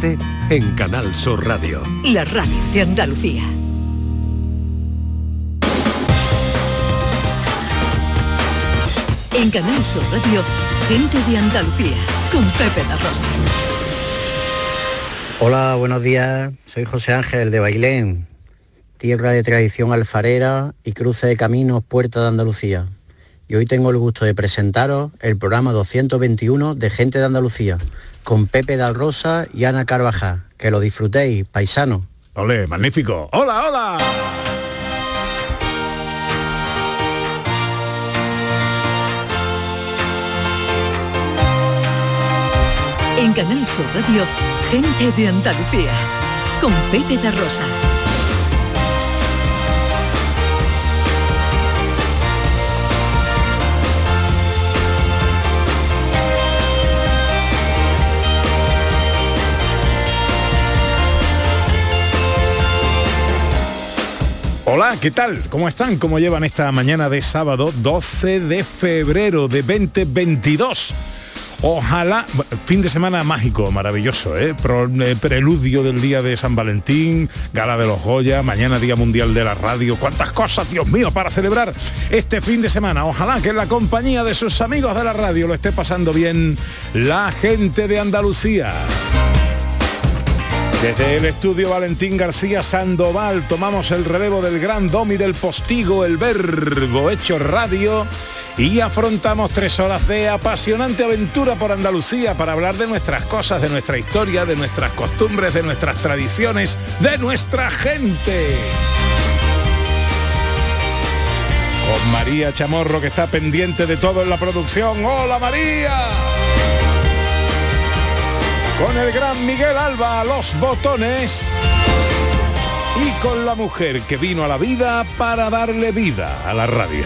En Canal Sur Radio. La radio de Andalucía. En Canal Sur Radio, gente de Andalucía, con Pepe La Rosa. Hola, buenos días. Soy José Ángel de Bailén, tierra de tradición alfarera y cruce de caminos Puerta de Andalucía. Y hoy tengo el gusto de presentaros el programa 221 de Gente de Andalucía, con Pepe da Rosa y Ana Carvajal. Que lo disfrutéis, paisano. Ole, magnífico. Hola, hola. En Canal Sur Radio, gente de Andalucía, con Pepe da Hola, ¿qué tal? ¿Cómo están? ¿Cómo llevan esta mañana de sábado 12 de febrero de 2022? Ojalá, fin de semana mágico, maravilloso, ¿eh? eh preludio del día de San Valentín, gala de los Goya, mañana Día Mundial de la Radio. ¿Cuántas cosas, Dios mío, para celebrar este fin de semana? Ojalá que en la compañía de sus amigos de la radio lo esté pasando bien la gente de Andalucía. Desde el estudio Valentín García Sandoval tomamos el relevo del gran domi del postigo, el verbo hecho radio y afrontamos tres horas de apasionante aventura por Andalucía para hablar de nuestras cosas, de nuestra historia, de nuestras costumbres, de nuestras tradiciones, de nuestra gente. Con María Chamorro que está pendiente de todo en la producción. ¡Hola María! Con el gran Miguel Alba a los botones y con la mujer que vino a la vida para darle vida a la radio.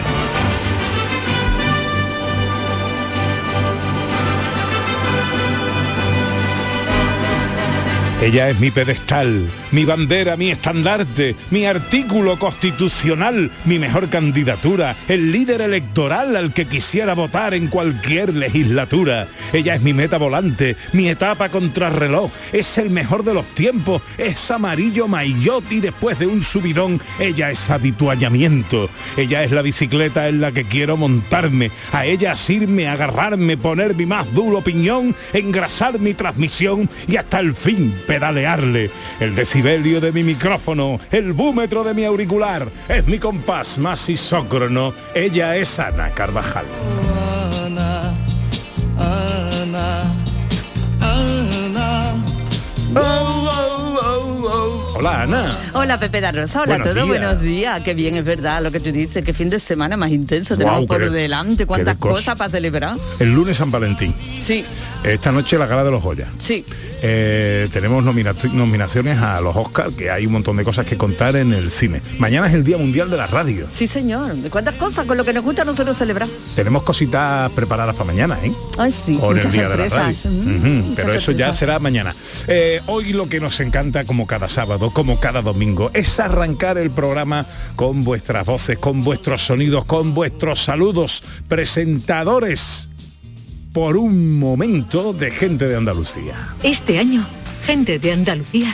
Ella es mi pedestal, mi bandera, mi estandarte, mi artículo constitucional, mi mejor candidatura, el líder electoral al que quisiera votar en cualquier legislatura. Ella es mi meta volante, mi etapa contrarreloj, es el mejor de los tiempos, es amarillo maillot y después de un subidón, ella es habituallamiento. Ella es la bicicleta en la que quiero montarme, a ella asirme, agarrarme, poner mi más duro piñón, engrasar mi transmisión y hasta el fin pedalearle. El decibelio de mi micrófono, el búmetro de mi auricular, es mi compás más isócrono. Ella es Ana Carvajal. Hola Ana. Hola Pepe Rosa, hola a todos, buenos días. Qué bien, es verdad lo que tú dices, qué fin de semana más intenso tenemos por delante, cuántas cosas para celebrar. El lunes San Valentín. Sí. Esta noche la gala de los Goya. Sí. Eh, tenemos nominaciones a los Oscars, que hay un montón de cosas que contar en el cine. Mañana es el Día Mundial de la Radio. Sí, señor. ¿Cuántas cosas? Con lo que nos gusta nosotros celebrar. Tenemos cositas preparadas para mañana, ¿eh? Ay, sí. Con el Día de la Radio. Mm, pero eso ya será mañana. Eh, hoy lo que nos encanta, como cada sábado, como cada domingo, es arrancar el programa con vuestras voces, con vuestros sonidos, con vuestros saludos. Presentadores por un momento de gente de Andalucía. Este año, gente de Andalucía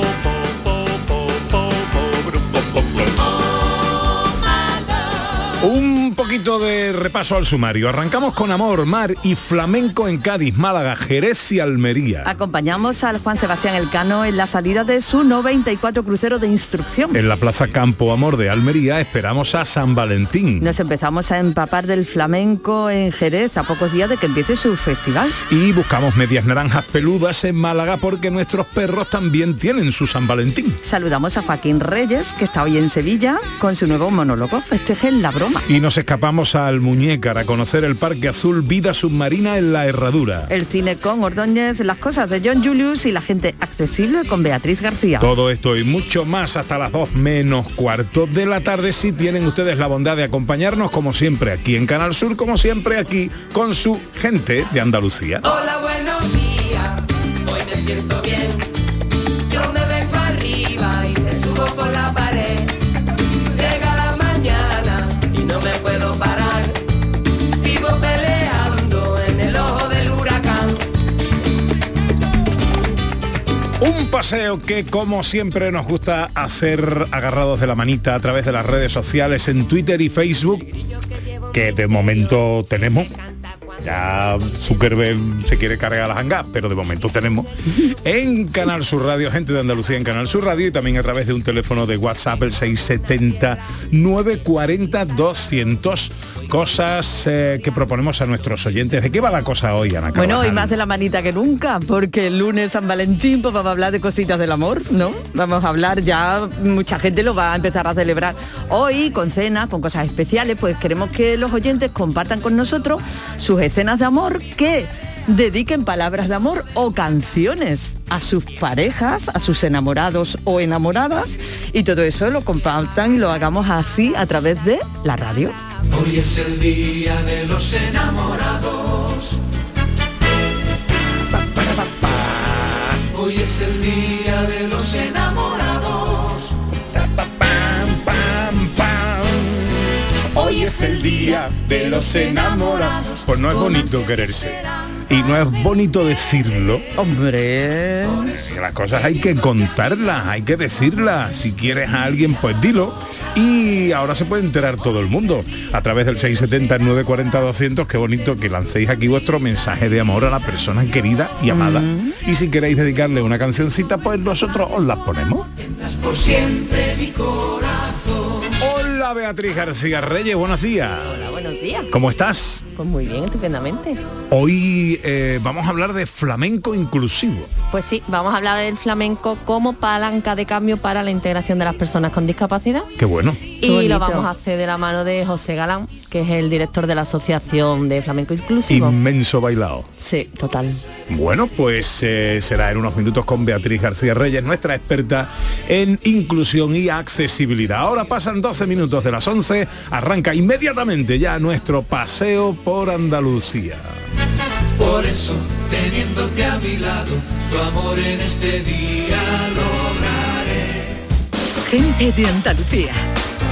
Poquito de repaso al sumario. Arrancamos con Amor, Mar y Flamenco en Cádiz, Málaga, Jerez y Almería. Acompañamos al Juan Sebastián Elcano en la salida de su 94 crucero de instrucción. En la Plaza Campo Amor de Almería esperamos a San Valentín. Nos empezamos a empapar del flamenco en Jerez a pocos días de que empiece su festival. Y buscamos medias naranjas peludas en Málaga porque nuestros perros también tienen su San Valentín. Saludamos a Joaquín Reyes, que está hoy en Sevilla con su nuevo monólogo, Festejen la broma. Y nos escapamos al Muñécar a conocer el Parque Azul Vida Submarina en la Herradura. El cine con Ordóñez, las cosas de John Julius y la gente accesible con Beatriz García. Todo esto y mucho más hasta las 2 menos cuarto de la tarde si tienen ustedes la bondad de acompañarnos como siempre aquí en Canal Sur, como siempre aquí con su gente de Andalucía. Hola, buenos días. Hoy me siento bien. Paseo que como siempre nos gusta hacer agarrados de la manita a través de las redes sociales en Twitter y Facebook, que de momento tenemos. Ya Zuckerberg se quiere cargar las hangas, pero de momento tenemos en Canal Sur Radio, gente de Andalucía en Canal Sur Radio y también a través de un teléfono de WhatsApp el 670 940 200 cosas eh, que proponemos a nuestros oyentes. ¿De qué va la cosa hoy, Ana Bueno, hoy más de la manita que nunca, porque el lunes San Valentín pues vamos a hablar de cositas del amor, ¿no? Vamos a hablar ya, mucha gente lo va a empezar a celebrar hoy con cenas, con cosas especiales, pues queremos que los oyentes compartan con nosotros sus escenas de amor que dediquen palabras de amor o canciones a sus parejas, a sus enamorados o enamoradas y todo eso lo compartan y lo hagamos así a través de la radio. Hoy es el día de los enamorados. Hoy es el día de los enamorados. Hoy es el día de los enamorados. Pues no es bonito quererse. Y no es bonito decirlo. Hombre. Las cosas hay que contarlas, hay que decirlas. Si quieres a alguien, pues dilo. Y ahora se puede enterar todo el mundo. A través del 670 940 200, qué bonito que lancéis aquí vuestro mensaje de amor a la persona querida y amada. Y si queréis dedicarle una cancioncita, pues nosotros os las ponemos. Por siempre mi corazón. Hola Beatriz García Reyes, buenos días. Hola, buenos días. ¿Cómo estás? Pues muy bien, estupendamente. Hoy eh, vamos a hablar de flamenco inclusivo. Pues sí, vamos a hablar del flamenco como palanca de cambio para la integración de las personas con discapacidad. Qué bueno. Y lo vamos a hacer de la mano de José Galán, que es el director de la Asociación de Flamenco Inclusivo. Inmenso bailado. Sí, total. Bueno, pues eh, será en unos minutos con Beatriz García Reyes, nuestra experta en inclusión y accesibilidad. Ahora pasan 12 minutos de las 11, arranca inmediatamente ya nuestro paseo por Andalucía. Por eso, teniéndote a mi lado, tu amor en este día lograré. Gente de Andalucía,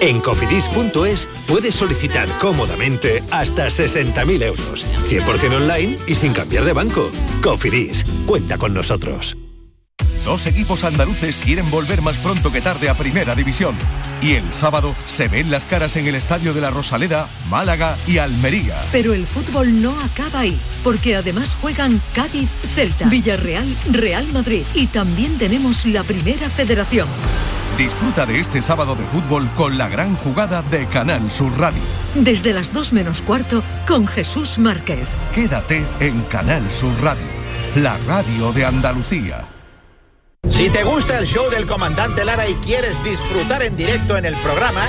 En cofidis.es puedes solicitar cómodamente hasta 60.000 euros, 100% online y sin cambiar de banco. Cofidis, cuenta con nosotros. Dos equipos andaluces quieren volver más pronto que tarde a Primera División. Y el sábado se ven las caras en el Estadio de la Rosaleda, Málaga y Almería. Pero el fútbol no acaba ahí, porque además juegan Cádiz, Celta, Villarreal, Real Madrid y también tenemos la Primera Federación. Disfruta de este sábado de fútbol con la gran jugada de Canal Sur Radio. Desde las 2 menos cuarto con Jesús Márquez. Quédate en Canal Sur Radio, la radio de Andalucía. Si te gusta el show del comandante Lara y quieres disfrutar en directo en el programa,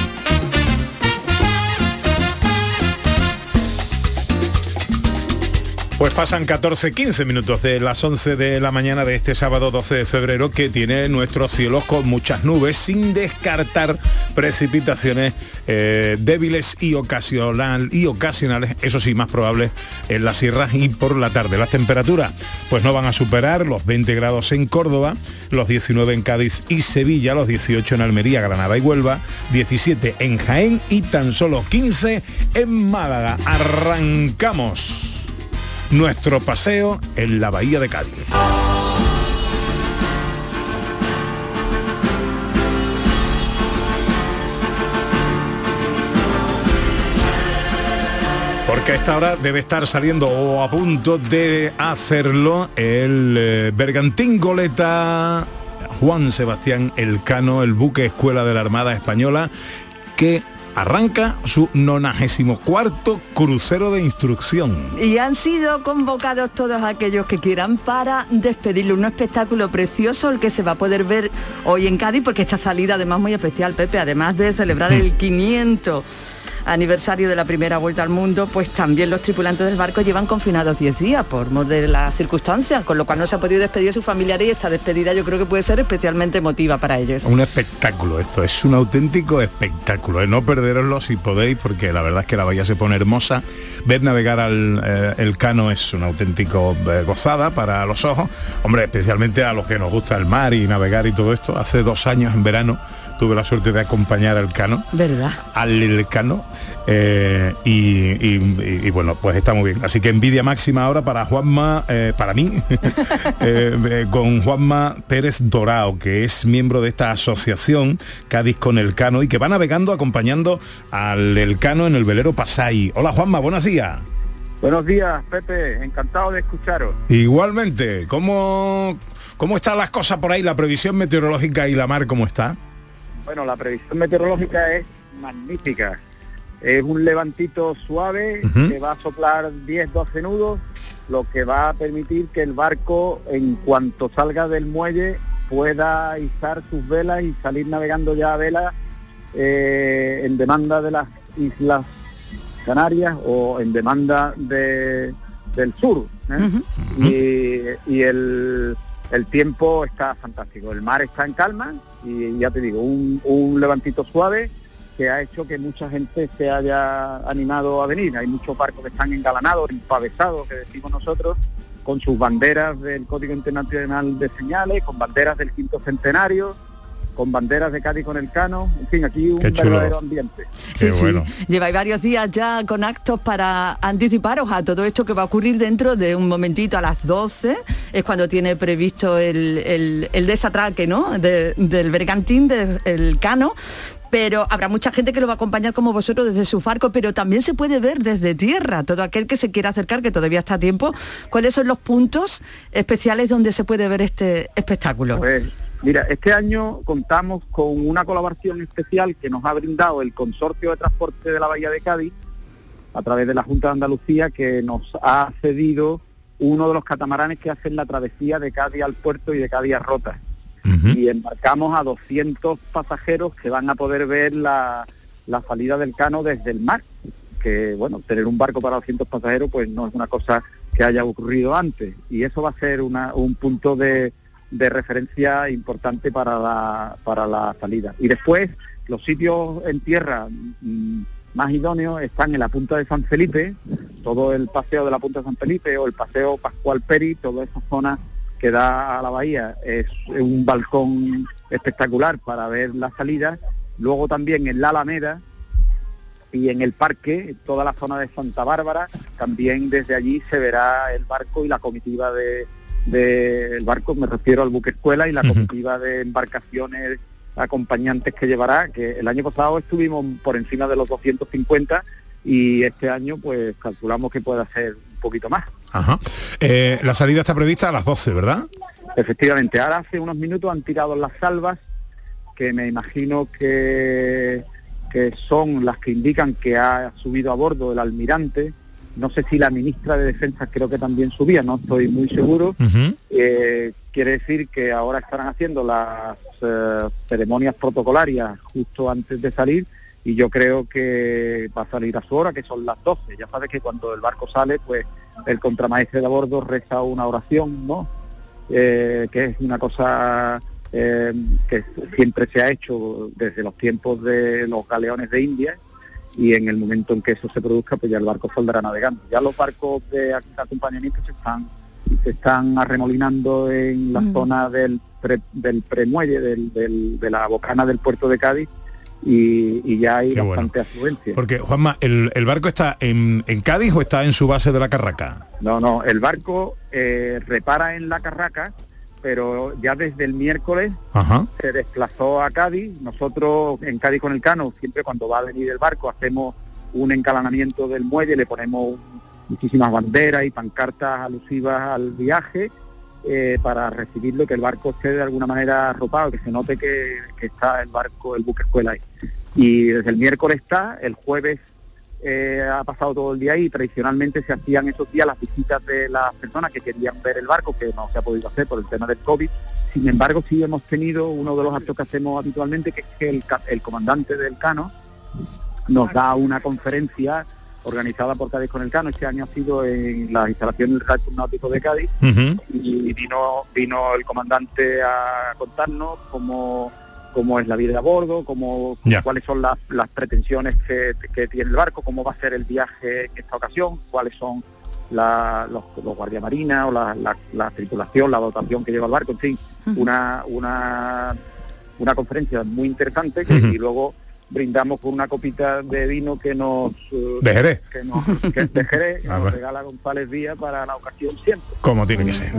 Pues pasan 14, 15 minutos de las 11 de la mañana de este sábado 12 de febrero que tiene nuestros cielos con muchas nubes sin descartar precipitaciones eh, débiles y, y ocasionales, eso sí, más probables en las sierras y por la tarde. Las temperaturas pues no van a superar los 20 grados en Córdoba, los 19 en Cádiz y Sevilla, los 18 en Almería, Granada y Huelva, 17 en Jaén y tan solo 15 en Málaga. Arrancamos nuestro paseo en la bahía de Cádiz. Porque a esta hora debe estar saliendo o a punto de hacerlo el eh, Bergantín Goleta Juan Sebastián Elcano, el buque escuela de la Armada Española, que arranca su 94 crucero de instrucción. Y han sido convocados todos aquellos que quieran para despedirle un espectáculo precioso el que se va a poder ver hoy en Cádiz porque esta salida además muy especial, Pepe, además de celebrar el 500 aniversario de la primera vuelta al mundo, pues también los tripulantes del barco llevan confinados 10 días por mor de las circunstancias, con lo cual no se ha podido despedir a sus familiares y esta despedida yo creo que puede ser especialmente emotiva para ellos. Un espectáculo esto, es un auténtico espectáculo, ¿eh? no perderoslo si podéis, porque la verdad es que la bahía se pone hermosa, ver navegar al eh, el cano es un auténtico eh, gozada para los ojos, hombre, especialmente a los que nos gusta el mar y navegar y todo esto, hace dos años en verano tuve la suerte de acompañar al Cano. ¿Verdad? Al Cano. eh, y, y- y bueno, pues está muy bien. Así que envidia máxima ahora para Juanma, eh, para mí, eh, eh, con Juanma Pérez Dorao, que es miembro de esta asociación Cádiz con el Cano y que va navegando acompañando al Elcano en el velero Pasay. Hola Juanma, buenos días. Buenos días, Pepe. Encantado de escucharos. Igualmente, ¿cómo, ¿cómo están las cosas por ahí? La previsión meteorológica y la mar, ¿cómo está? Bueno, la previsión meteorológica es magnífica. Es un levantito suave que va a soplar 10-12 nudos, lo que va a permitir que el barco, en cuanto salga del muelle, pueda izar sus velas y salir navegando ya a vela eh, en demanda de las Islas Canarias o en demanda de- del sur. ¿eh? y, y el, el tiempo está fantástico. El mar está en calma y ya te digo, un, levantito suave que ha hecho que mucha gente se haya animado a venir. Hay muchos barcos que están engalanados, empavesados, que decimos nosotros, con sus banderas del Código Internacional de Señales, con banderas del quinto centenario, con banderas de Cádiz con el Cano, en fin, aquí un Qué chulo. verdadero ambiente. Sí, sí. Lleváis varios días ya con actos para anticiparos a todo esto que va a ocurrir dentro de un momentito a las 12. Es cuando tiene previsto el, el- el desatraque, ¿no? De- del bergantín, del cano. Pero habrá mucha gente que lo va a acompañar como vosotros desde su barco, pero también se puede ver desde tierra. Todo aquel que se quiera acercar, que todavía está a tiempo. ¿Cuáles son los puntos especiales donde se puede ver este espectáculo? Pues mira, este año contamos con una colaboración especial que nos ha brindado el Consorcio de Transporte de la Bahía de Cádiz a través de la Junta de Andalucía que nos ha cedido uno de los catamaranes que hacen la travesía de Cádiz al puerto y de Cádiz a Rota. Y embarcamos a 200 pasajeros que van a poder ver la, la salida del cano desde el mar. Que bueno, tener un barco para 200 pasajeros pues no es una cosa que haya ocurrido antes. Y eso va a ser una- un punto de, de referencia importante para la, para la salida. Y después, los sitios en tierra mm, más idóneos están en la punta de San Felipe, todo el paseo de la punta de San Felipe o el paseo Pascual Peri, toda esa zona que da a la bahía es un balcón espectacular para ver la salida. Luego también en la Alameda y en el parque, toda la zona de Santa Bárbara, también desde allí se verá el barco y la comitiva de del barco, me refiero al buque escuela y la comitiva de embarcaciones acompañantes que llevará, que el año pasado estuvimos por encima de los 250 y este año pues calculamos que pueda ser un poquito más. Ajá. Eh, la salida está prevista a las 12, ¿verdad? Efectivamente, ahora hace unos minutos han tirado las salvas, que me imagino que, que son las que indican que ha subido a bordo el almirante. No sé si la ministra de Defensa creo que también subía, no estoy muy seguro. Eh, quiere decir que ahora estarán haciendo las eh, ceremonias protocolarias justo antes de salir y yo creo que va a salir a su hora, que son las 12. Ya sabes que cuando el barco sale, pues el contramaestre de a bordo reza una oración, ¿no? Eh, que es una cosa que siempre se ha hecho desde los tiempos de los galeones de India y en el momento en que eso se produzca, pues ya el barco saldrá navegando. Ya los barcos de acompañamiento se están se están arremolinando en la zona del pre, del premuelle, del, del, de la bocana del puerto de Cádiz y, y ya hay Qué bastante afluencia. Porque, Juanma, ¿el, el barco está en, en Cádiz o está en su base de la Carraca? No, no, el barco eh, repara en la Carraca, pero ya desde el miércoles Ajá. se desplazó a Cádiz. Nosotros en Cádiz con el Cano, siempre cuando va a venir el barco, hacemos un encalanamiento del muelle, le ponemos muchísimas banderas y pancartas alusivas al viaje eh, para recibirlo, que el barco esté de alguna manera arropado, que se note que, que está el barco, el buque escuela ahí. Y desde el miércoles está, el jueves eh, ha pasado todo el día ahí, tradicionalmente se hacían esos días las visitas de las personas que querían ver el barco, que no se ha podido hacer por el tema del COVID. Sin embargo, sí hemos tenido uno de los actos que hacemos habitualmente, que es que el, comandante del Cano nos da una conferencia organizada por Cádiz con el Cano. Este año ha sido en las instalaciones del Club Náutico de Cádiz y vino, vino el comandante a contarnos cómo, cómo es la vida a bordo, cómo, Ya. cuáles son las, las pretensiones que, que tiene el barco, cómo va a ser el viaje en esta ocasión, cuáles son la- los, los guardiamarinas o la, la- la tripulación, la dotación que lleva el barco, en fin, una, una, una conferencia muy interesante que, y luego brindamos con una copita de vino que nos eh, ¿De Jerez? que nos, que de Jerez, que Ah, nos regala González Díaz para la ocasión siempre. Como tiene que ser.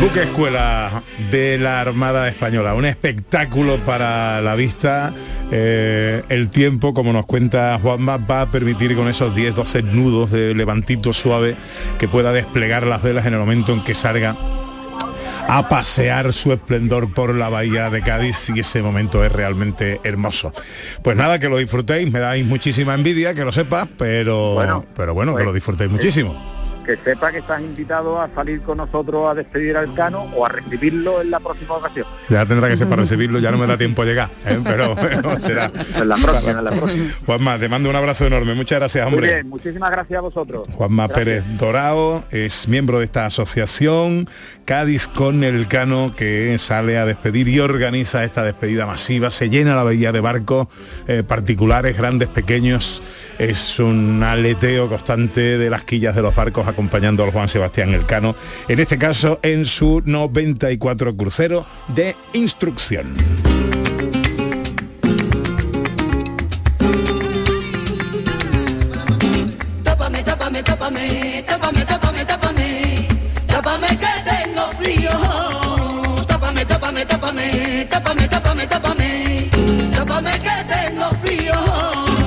Buque escuela de la Armada Española, un espectáculo para la vista. Eh, el tiempo, como nos cuenta Juanma, va a permitir con esos 10-12 nudos de levantito suave que pueda desplegar las velas en el momento en que salga a pasear su esplendor por la bahía de Cádiz y ese momento es realmente hermoso. Pues nada, que lo disfrutéis, me dais muchísima envidia, que lo sepas, pero Bueno, pero bueno, que pues, lo disfrutéis muchísimo. Que sepa que estás invitado a salir con nosotros a despedir al Cano o a recibirlo en la próxima ocasión. Ya tendrá que ser para recibirlo, ya no me da tiempo a llegar, ¿eh? pero bueno, será. En la próxima, en la próxima. Juanma, te mando un abrazo enorme, muchas gracias, Muy hombre. bien, muchísimas gracias a vosotros. Juanma Gracias. Pérez Dorao es miembro de esta asociación Cádiz con el Cano que sale a despedir y organiza esta despedida masiva. Se llena la bahía de barcos eh, particulares, grandes, pequeños. Es un aleteo constante de las quillas de los barcos acompañando al Juan Sebastián Elcano, en este caso en su 94 crucero de instrucción. Tápame, tápame.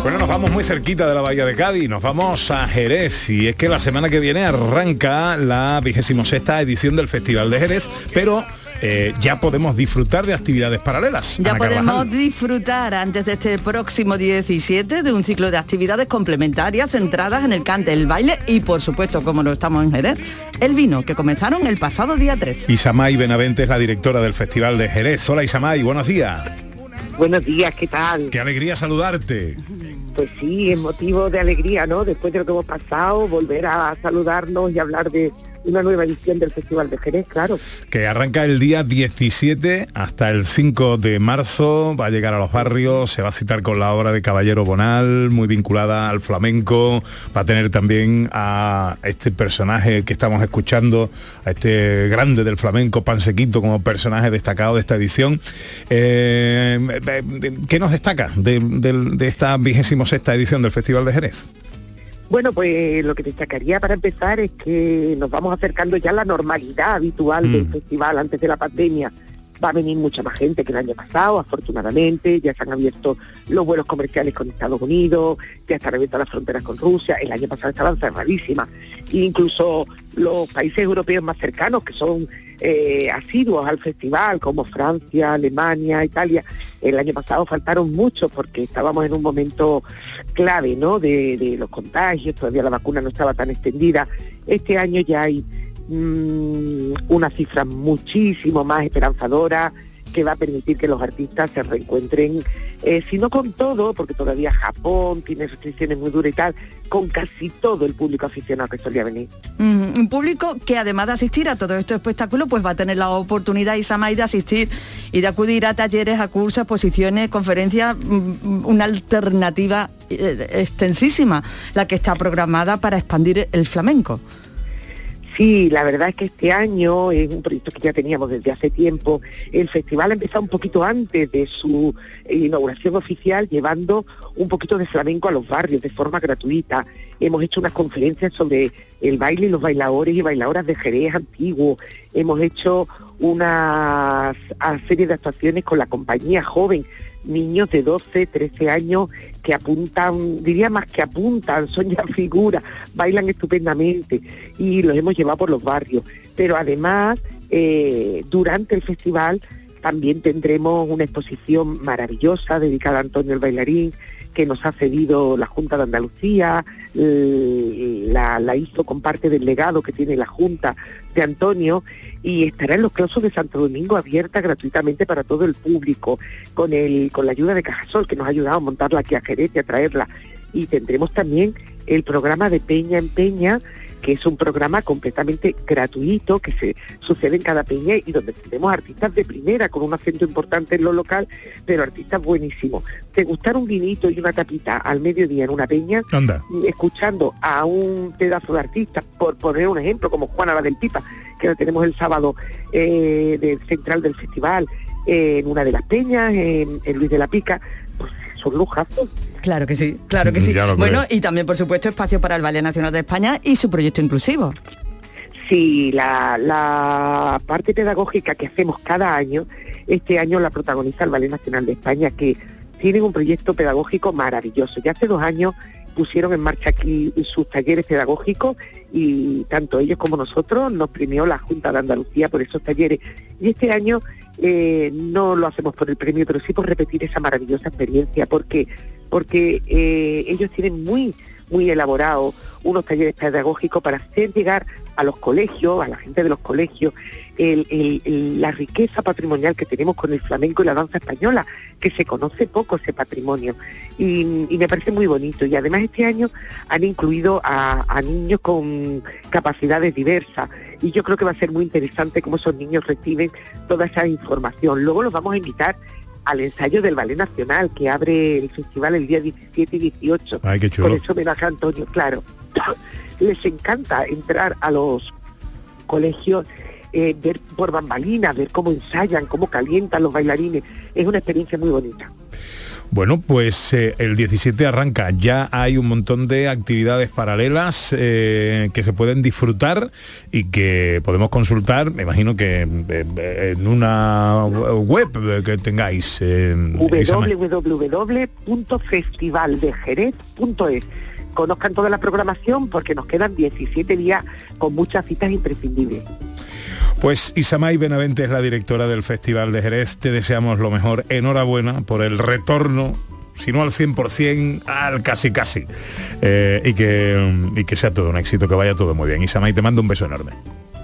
Bueno, nos vamos muy cerquita de la Bahía de Cádiz, nos vamos a Jerez y es que la semana que viene arranca la vigésimo sexta edición del Festival de Jerez, pero eh, ya podemos disfrutar de actividades paralelas. Ya Ana podemos Carvajal. disfrutar antes de este próximo 17 de un ciclo de actividades complementarias centradas en el cante, el baile y por supuesto, como no estamos en Jerez, el vino, que comenzaron el pasado día 3. Isamay Benavente es la directora del Festival de Jerez. Hola Isamay, buenos días. Buenos días, ¿qué tal? Qué alegría saludarte. Pues sí, es motivo de alegría, ¿no? Después de lo que hemos pasado, volver a saludarnos y hablar de una nueva edición del Festival de Jerez, claro. Que arranca el día 17 hasta el 5 de marzo, va a llegar a los barrios, se va a citar con la obra de Caballero Bonal, muy vinculada al flamenco, va a tener también a este personaje que estamos escuchando, a este grande del flamenco, Pansequito, como personaje destacado de esta edición. Eh, ¿Qué nos destaca de, de esta vigésimo sexta edición del Festival de Jerez? Bueno, pues lo que destacaría para empezar es que nos vamos acercando ya a la normalidad habitual del Mm. festival antes de la pandemia. Va a venir mucha más gente que el año pasado, afortunadamente, ya se han abierto los vuelos comerciales con Estados Unidos, ya están abiertas las fronteras con Rusia, el año pasado estaban cerradísimas, e incluso los países europeos más cercanos, que son eh, asiduos al festival, como Francia, Alemania, Italia, el año pasado faltaron muchos porque estábamos en un momento clave, ¿no? De, los contagios, todavía la vacuna no estaba tan extendida. Este año ya hay mm, una cifra muchísimo más esperanzadora que va a permitir que los artistas se reencuentren, eh, si no con todo, porque todavía Japón tiene restricciones muy duras y tal, con casi todo el público aficionado que solía venir. Un público que además de asistir a todos estos espectáculos, pues va a tener la oportunidad, Isamay, de asistir y de acudir a talleres, a cursos, exposiciones, conferencias, mm, una alternativa eh, extensísima, la que está programada para expandir el flamenco. Sí, la verdad es que este año es un proyecto que ya teníamos desde hace tiempo. El festival ha empezado un poquito antes de su eh, inauguración oficial, llevando un poquito de flamenco a los barrios de forma gratuita. Hemos hecho unas conferencias sobre el baile y los bailadores y bailadoras de Jerez antiguo. Hemos hecho una serie de actuaciones con la compañía joven, niños de 12, 13 años que apuntan, diría más que apuntan, son ya figuras, bailan estupendamente y los hemos llevado por los barrios. Pero además, eh, durante el festival también tendremos una exposición maravillosa dedicada a Antonio el bailarín, que nos ha cedido la Junta de Andalucía, la hizo con parte del legado que tiene la Junta de Antonio y estará en los clausos de Santo Domingo abierta gratuitamente para todo el público, con el, con la ayuda de Cajasol, que nos ha ayudado a montarla aquí a Jerez a traerla. Y tendremos también el programa de Peña en Peña, que es un programa completamente gratuito que se sucede en cada peña y donde tenemos artistas de primera con un acento importante en lo local, pero artistas buenísimos. Te gustar un vinito y una tapita al mediodía en una peña, Anda. escuchando a un pedazo de artista, por poner un ejemplo, como Juana la del Pipa, que la tenemos el sábado eh, del central del festival, eh, en una de las peñas, en, en Luis de la Pica, pues son lujazos. Claro que sí, claro que sí. Bueno, creo. y también, por supuesto, espacio para el Ballet Nacional de España y su proyecto inclusivo. Sí, la, la parte pedagógica que hacemos cada año, este año la protagoniza el Ballet Nacional de España, que tienen un proyecto pedagógico maravilloso. Ya hace dos años pusieron en marcha aquí sus talleres pedagógicos y tanto ellos como nosotros nos premió la Junta de Andalucía por esos talleres. Y este año eh, no lo hacemos por el premio, pero sí por repetir esa maravillosa experiencia, porque porque eh, ellos tienen muy muy elaborado unos talleres pedagógicos para hacer llegar a los colegios, a la gente de los colegios, el- la riqueza patrimonial que tenemos con el flamenco y la danza española, que se conoce poco ese patrimonio. Y, me parece muy bonito. Y además este año han incluido a niños con capacidades diversas. Y yo creo que va a ser muy interesante cómo esos niños reciben toda esa información. Luego los vamos a invitar al ensayo del Ballet Nacional, que abre el festival el día 17 y 18. Ay, qué chulo. Por eso homenaje a Antonio, claro. Les encanta entrar a los colegios, eh, ver por bambalinas, ver cómo ensayan, cómo calientan los bailarines. Es una experiencia muy bonita. Bueno, pues eh, el 17 arranca, ya hay un montón de actividades paralelas eh, que se pueden disfrutar y que podemos consultar, me imagino que eh, en una web que tengáis. www.festivaldejerez.es Conozcan toda la programación porque nos quedan 17 días con muchas citas imprescindibles. Pues Isamay Benavente es la directora del Festival de Jerez, te deseamos lo mejor, enhorabuena por el retorno si no al 100%, al casi casi. Eh, y, que, y que sea todo un éxito, que vaya todo muy bien. Isamay, te mando un beso enorme.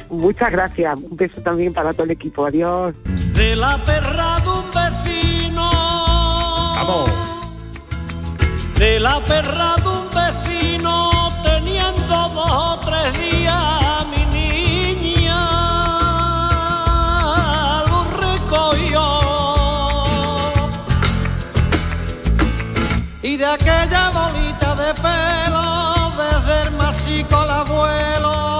Muchas gracias. Un beso también para todo el equipo. Adiós. De la perra de un vecino. Vamos. de la perra de un vecino teniendo dos o tres días masico al abuelo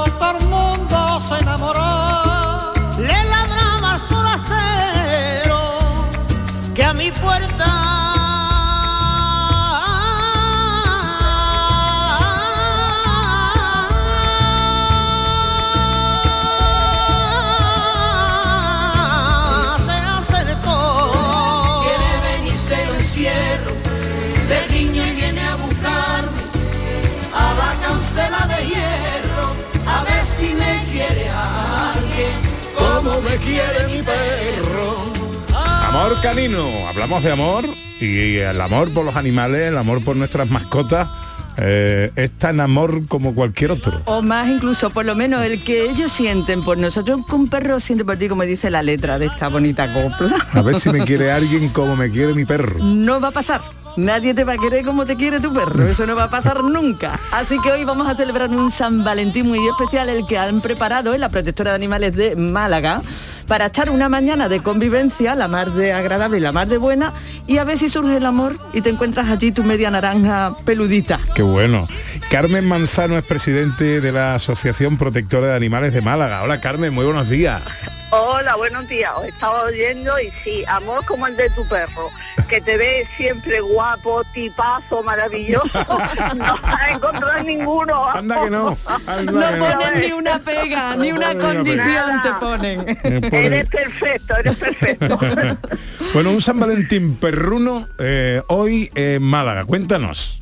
Amor canino, hablamos de amor y el amor por los animales, el amor por nuestras mascotas, eh, es tan amor como cualquier otro. O más incluso, por lo menos el que ellos sienten por nosotros, que un perro siente por ti, como dice la letra de esta bonita copla. A ver si me quiere alguien como me quiere mi perro. No va a pasar. Nadie te va a querer como te quiere tu perro, eso no va a pasar nunca. Así que hoy vamos a celebrar un San Valentín muy especial, el que han preparado en la protectora de animales de Málaga, para echar una mañana de convivencia, la más de agradable y la más de buena, y a ver si surge el amor y te encuentras allí tu media naranja peludita. Qué bueno. Carmen Manzano es presidente de la Asociación Protectora de Animales de Málaga. Hola Carmen, muy buenos días. Hola, buenos días. Os estaba oyendo y sí, amor como el de tu perro, que te ve siempre guapo, tipazo, maravilloso. no vas a encontrar ninguno. Anda que no. Anda No que no. ponen ni una pega, ni una ponen ni una condición te ponen. Eres perfecto, eres perfecto. bueno, un San Valentín perruno eh, hoy en Málaga. Cuéntanos.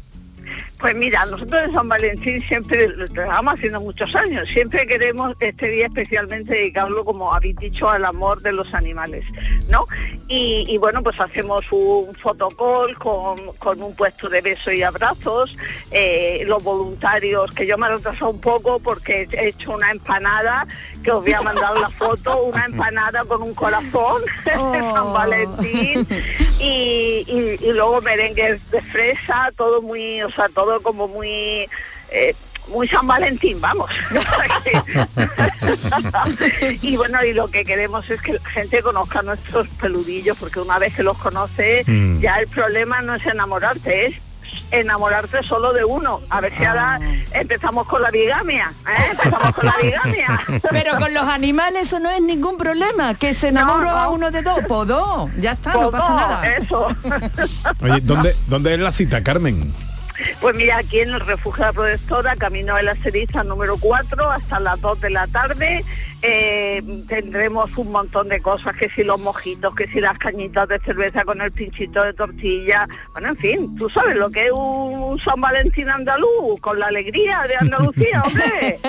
Pues mira, nosotros en San Valentín siempre lo llevamos haciendo muchos años, siempre queremos este día especialmente dedicarlo, como habéis dicho, al amor de los animales, ¿no? Y, y bueno, pues hacemos un fotocall con, con un puesto de besos y abrazos, eh, los voluntarios, que yo me he retrasado un poco porque he hecho una empanada, que os voy a mandar la foto, una empanada con un corazón de San Valentín y, y- y luego merengues de fresa, todo muy, o sea, todo como muy... eh, muy San Valentín, vamos. y bueno, y lo que queremos es que la gente conozca nuestros peludillos, porque una vez que los conoce, Mm. ya el problema no es enamorarte, es enamorarte solo de uno. A ver si ahora empezamos con la bigamia, ¿eh? Empezamos con la bigamia. Pero con los animales eso no es ningún problema, que se enamora a uno de dos, po dos, ya está, no Pues pasa nada. Eso. Oye, ¿dónde, ¿dónde es la cita, Carmen? Pues mira, aquí en el refugio de la protectora, camino de la ceriza número 4, hasta las 2 de la tarde, eh, tendremos un montón de cosas, que si los mojitos, que si las cañitas de cerveza con el pinchito de tortilla, bueno, en fin, tú sabes lo que es un San Valentín andaluz, con la alegría de Andalucía, hombre.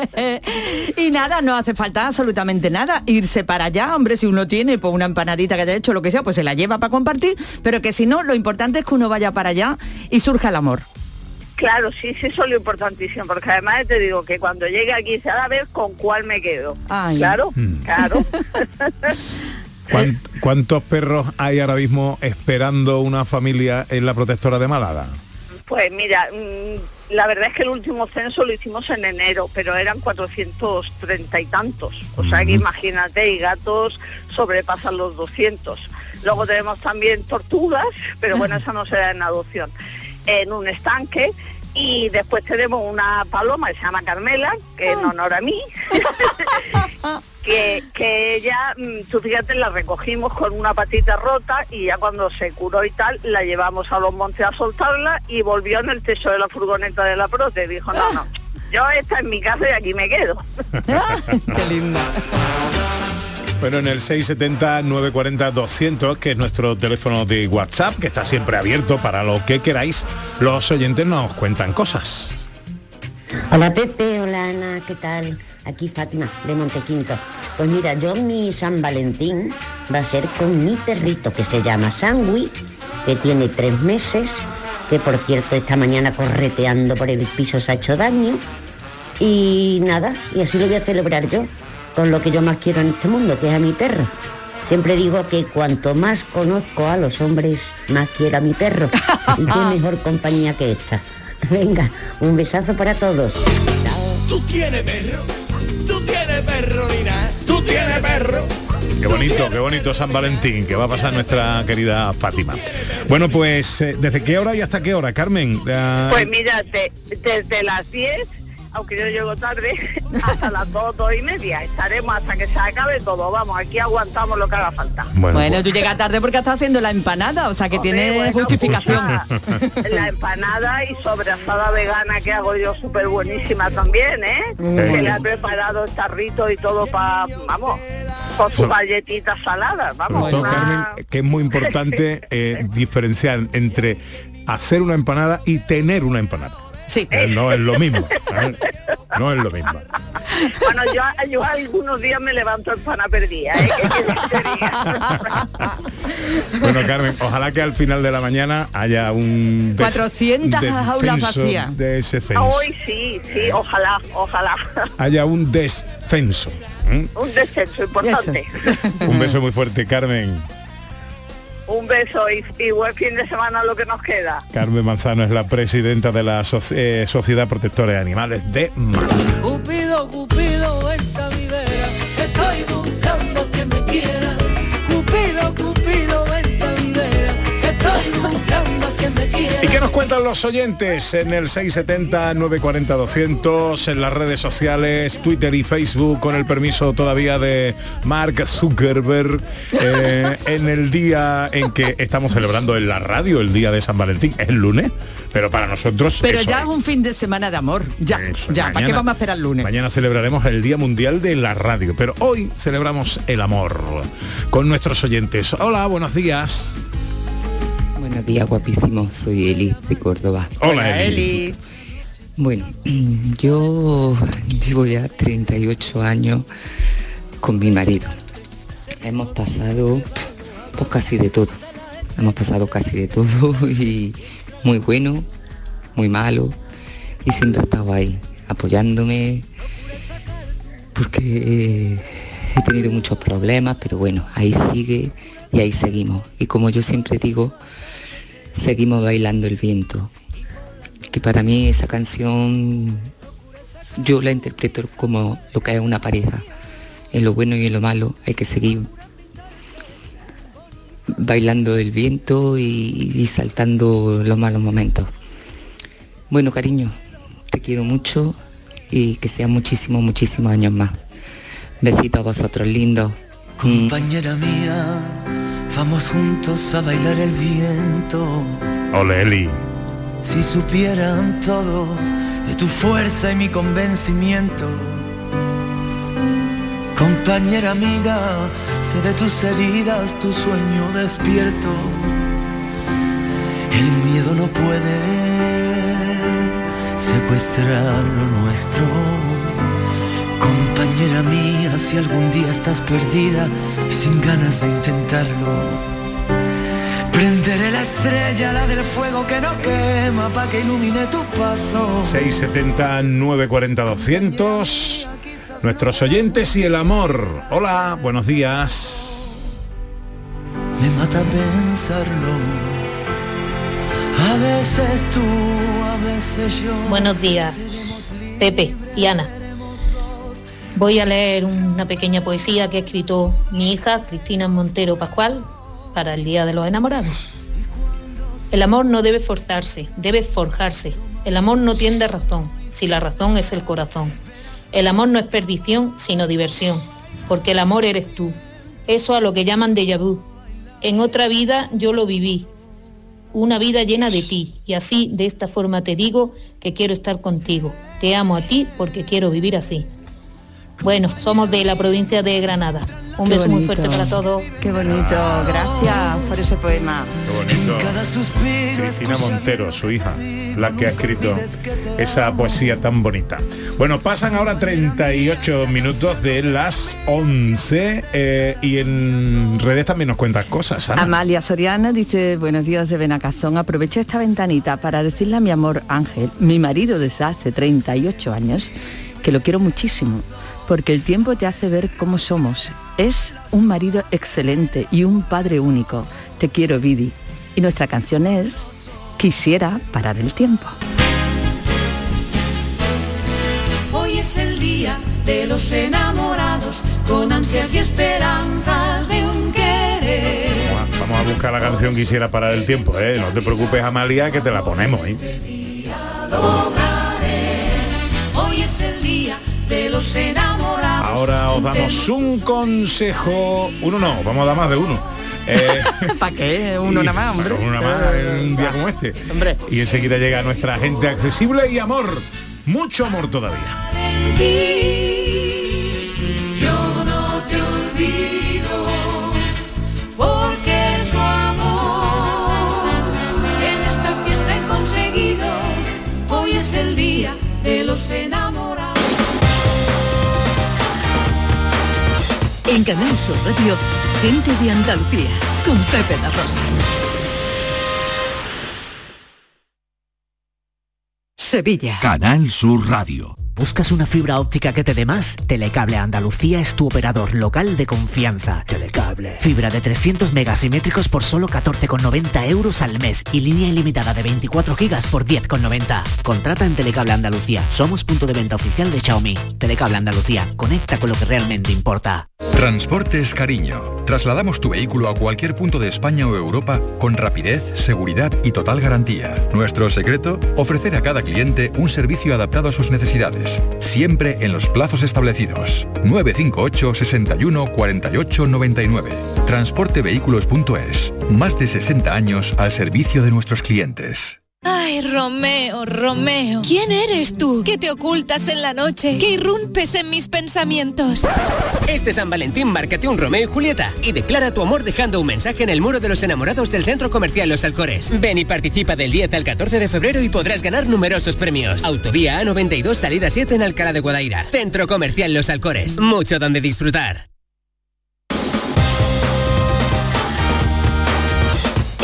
y nada, no hace falta absolutamente nada. Irse para allá, hombre, si uno tiene pues, una empanadita que haya hecho, lo que sea, pues se la lleva para compartir, pero que si no, lo importante es que uno vaya para allá y surja el amor. Claro, sí, sí, eso es lo importantísimo, porque además te digo que cuando llegue aquí se ha de ver con cuál me quedo. Ay. Claro, claro. ¿Cuán- ¿Cuántos perros hay ahora mismo esperando una familia en la protectora de Málaga? Pues mira, mm, la verdad es que el último censo lo hicimos en enero, pero eran 430 y tantos. O sea que imagínate, y gatos sobrepasan los 200. Luego tenemos también tortugas, pero bueno, esa no se da en adopción, en un estanque. Y después tenemos una paloma que se llama Carmela, que en honor a mí, que, que ella, mm, tú fíjate, la recogimos con una patita rota y ya cuando se curó y tal, la llevamos a los montes a soltarla y volvió en el techo de la furgoneta de la prote. Dijo, no, no, yo esta en mi casa y aquí me quedo. Qué linda. Bueno, en el 670-940-200, que es nuestro teléfono de WhatsApp, que está siempre abierto para lo que queráis, los oyentes nos cuentan cosas. Hola Pepe, hola Ana, ¿qué tal? Aquí Fátima, de Montequinto. Pues mira, yo mi San Valentín va a ser con mi perrito que se llama Sandwich, que tiene tres meses, que por cierto esta mañana correteando por el piso se ha hecho daño. Y nada, y así lo voy a celebrar yo, con lo que yo más quiero en este mundo, que es a mi perro. Siempre digo que cuanto más conozco a los hombres, más quiero a mi perro. Y qué mejor compañía que esta. Venga, un besazo para todos. Tú tienes perro, tú tienes perro, Nina, tú tienes perro. Qué bonito, qué bonito San Valentín, que va a pasar nuestra querida Fátima. Bueno, pues, eh, ¿desde qué hora y hasta qué hora, Carmen? Ah, Pues mira, de- desde las 10, aunque yo llego tarde, hasta las 2, 2 y media. Estaremos hasta que se acabe todo. Vamos, aquí aguantamos lo que haga falta. Bueno, tú llegas tarde porque estás haciendo la empanada, o sea que tiene bueno, justificación. La empanada y sobrasada vegana que hago yo súper buenísima también, ¿eh? Mm. Que le he preparado el tarrito y todo para, vamos, con sus galletitas saladas, vamos. Una- Carmen, que es muy importante eh, diferenciar entre hacer una empanada y tener una empanada. Sí. no es lo mismo. ¿eh? No es lo mismo. Bueno, yo, yo algunos días me levanto en pana perdida, ¿eh? Bueno, Carmen, ojalá que al final de la mañana haya un... des- 400 jaulas descenso vacías. De ese. Hoy sí, sí, ojalá, ojalá. Haya un descenso. ¿eh? Un descenso importante. Un beso muy fuerte, Carmen. Un beso y, y buen fin de semana lo que nos queda. Carmen Manzano es la presidenta de la eh, Sociedad Protectora de Animales de. Cupido, Cupido, vente a nos cuentan los oyentes en el 670-940-200, en las redes sociales, Twitter y Facebook, con el permiso todavía de Mark Zuckerberg, eh, en el día en que estamos celebrando en la radio el día de San Valentín? Es lunes, pero para nosotros... Pero ya es. un fin de semana de amor. Ya, ya, ¿para qué vamos a esperar el lunes? Mañana celebraremos el Día Mundial de la Radio, pero hoy celebramos el amor con nuestros oyentes. Hola, buenos días. Buenos días, guapísimo. Soy Eli de Córdoba. Hola, Eli. Bueno, yo llevo ya 38 años con mi marido. Hemos pasado pues casi de todo. Hemos pasado casi de todo y muy bueno, muy malo. Y siempre ha estado ahí, apoyándome, porque he tenido muchos problemas, pero bueno, ahí sigue y ahí seguimos. Y como yo siempre digo, seguimos bailando el viento. Que para mí esa canción yo la interpreto como lo que es una pareja. En lo bueno y en lo malo hay que seguir bailando el viento y, saltando los malos momentos. Bueno, cariño, te quiero mucho y que sean muchísimos, muchísimos años más. Besitos a vosotros, lindos. Mm. Compañera mía, vamos juntos a bailar el viento. Hola, Eli. Si supieran todos de tu fuerza y mi convencimiento. Compañera amiga, sé de tus heridas, tu sueño despierto. El miedo no puede secuestrar lo nuestro. Compañera mía, si algún día estás perdida y sin ganas de intentarlo. Prenderé la estrella, la del fuego que no quema, pa' que ilumine tu paso. 670 940 200 Nuestros oyentes y el amor. Hola, buenos días. Me mata pensarlo. A veces tú, a veces yo. Buenos días, Pepe y Ana. Voy a leer una pequeña poesía que ha escrito mi hija, Cristina Montero Pascual, para el Día de los Enamorados. El amor no debe forzarse, debe forjarse. El amor no tiende razón, si la razón es el corazón. El amor no es perdición, sino diversión, porque el amor eres tú. Eso a lo que llaman déjà vu. En otra vida yo lo viví, una vida llena de ti, y así, de esta forma te digo que quiero estar contigo. Te amo a ti porque quiero vivir así. Bueno, somos de la provincia de Granada. Un Qué beso muy fuerte para todos. Qué bonito, gracias por ese poema. Qué bonito. Cristina Montero, su hija, la que ha escrito esa poesía tan bonita. Bueno, pasan ahora 38 minutos de las 11 eh, y en redes también nos cuentas cosas. Ana. Amalia Soriana dice, buenos días de Benacazón, aprovecho esta ventanita para decirle a mi amor Ángel, mi marido desde hace 38 años, que lo quiero muchísimo. Porque el tiempo te hace ver cómo somos. Es un marido excelente y un padre único. Te quiero, Vidi. Y nuestra canción es Quisiera parar el tiempo. Hoy es el día de los enamorados, con ansias y esperanzas de un querer. Vamos a buscar la canción Quisiera parar el tiempo, ¿eh? No te preocupes, Amalia, que te la ponemos, ¿eh? Ahora os damos un consejo. Uno no, vamos a dar más de uno. Eh, ¿Para qué? Uno nada más, hombre. uno nada más en un día como este. Y enseguida llega nuestra gente accesible y amor. Mucho amor todavía. En ti, yo no te olvido, porque su amor en esta fiesta he conseguido. Hoy es el día de los enamorados. En Canal Sur Radio, gente de Andalucía, con Pepe da Rosa. Sevilla. Canal Sur Radio. ¿Buscas una fibra óptica que te dé más? Telecable Andalucía es tu operador local de confianza. Telecable. Fibra de 300 megasimétricos por solo 14,90 euros al mes y línea ilimitada de 24 gigas por 10,90. Contrata en Telecable Andalucía. Somos punto de venta oficial de Xiaomi. Telecable Andalucía. Conecta con lo que realmente importa. Transportes Cariño. Trasladamos tu vehículo a cualquier punto de España o Europa con rapidez, seguridad y total garantía. Nuestro secreto, ofrecer a cada cliente un servicio adaptado a sus necesidades, siempre en los plazos establecidos. 958 61 48 99. Transportevehículos.es. Más de 60 años al servicio de nuestros clientes. Ay, Romeo, Romeo, ¿quién eres tú? ¿Qué te ocultas en la noche? ¿Qué irrumpes en mis pensamientos? Este San Valentín márcate un Romeo y Julieta y declara tu amor dejando un mensaje en el muro de los enamorados del Centro Comercial Los Alcores. Ven y participa del 10 al 14 de febrero y podrás ganar numerosos premios. Autovía A92 salida 7 en Alcalá de Guadaira. Centro Comercial Los Alcores. Mucho donde disfrutar.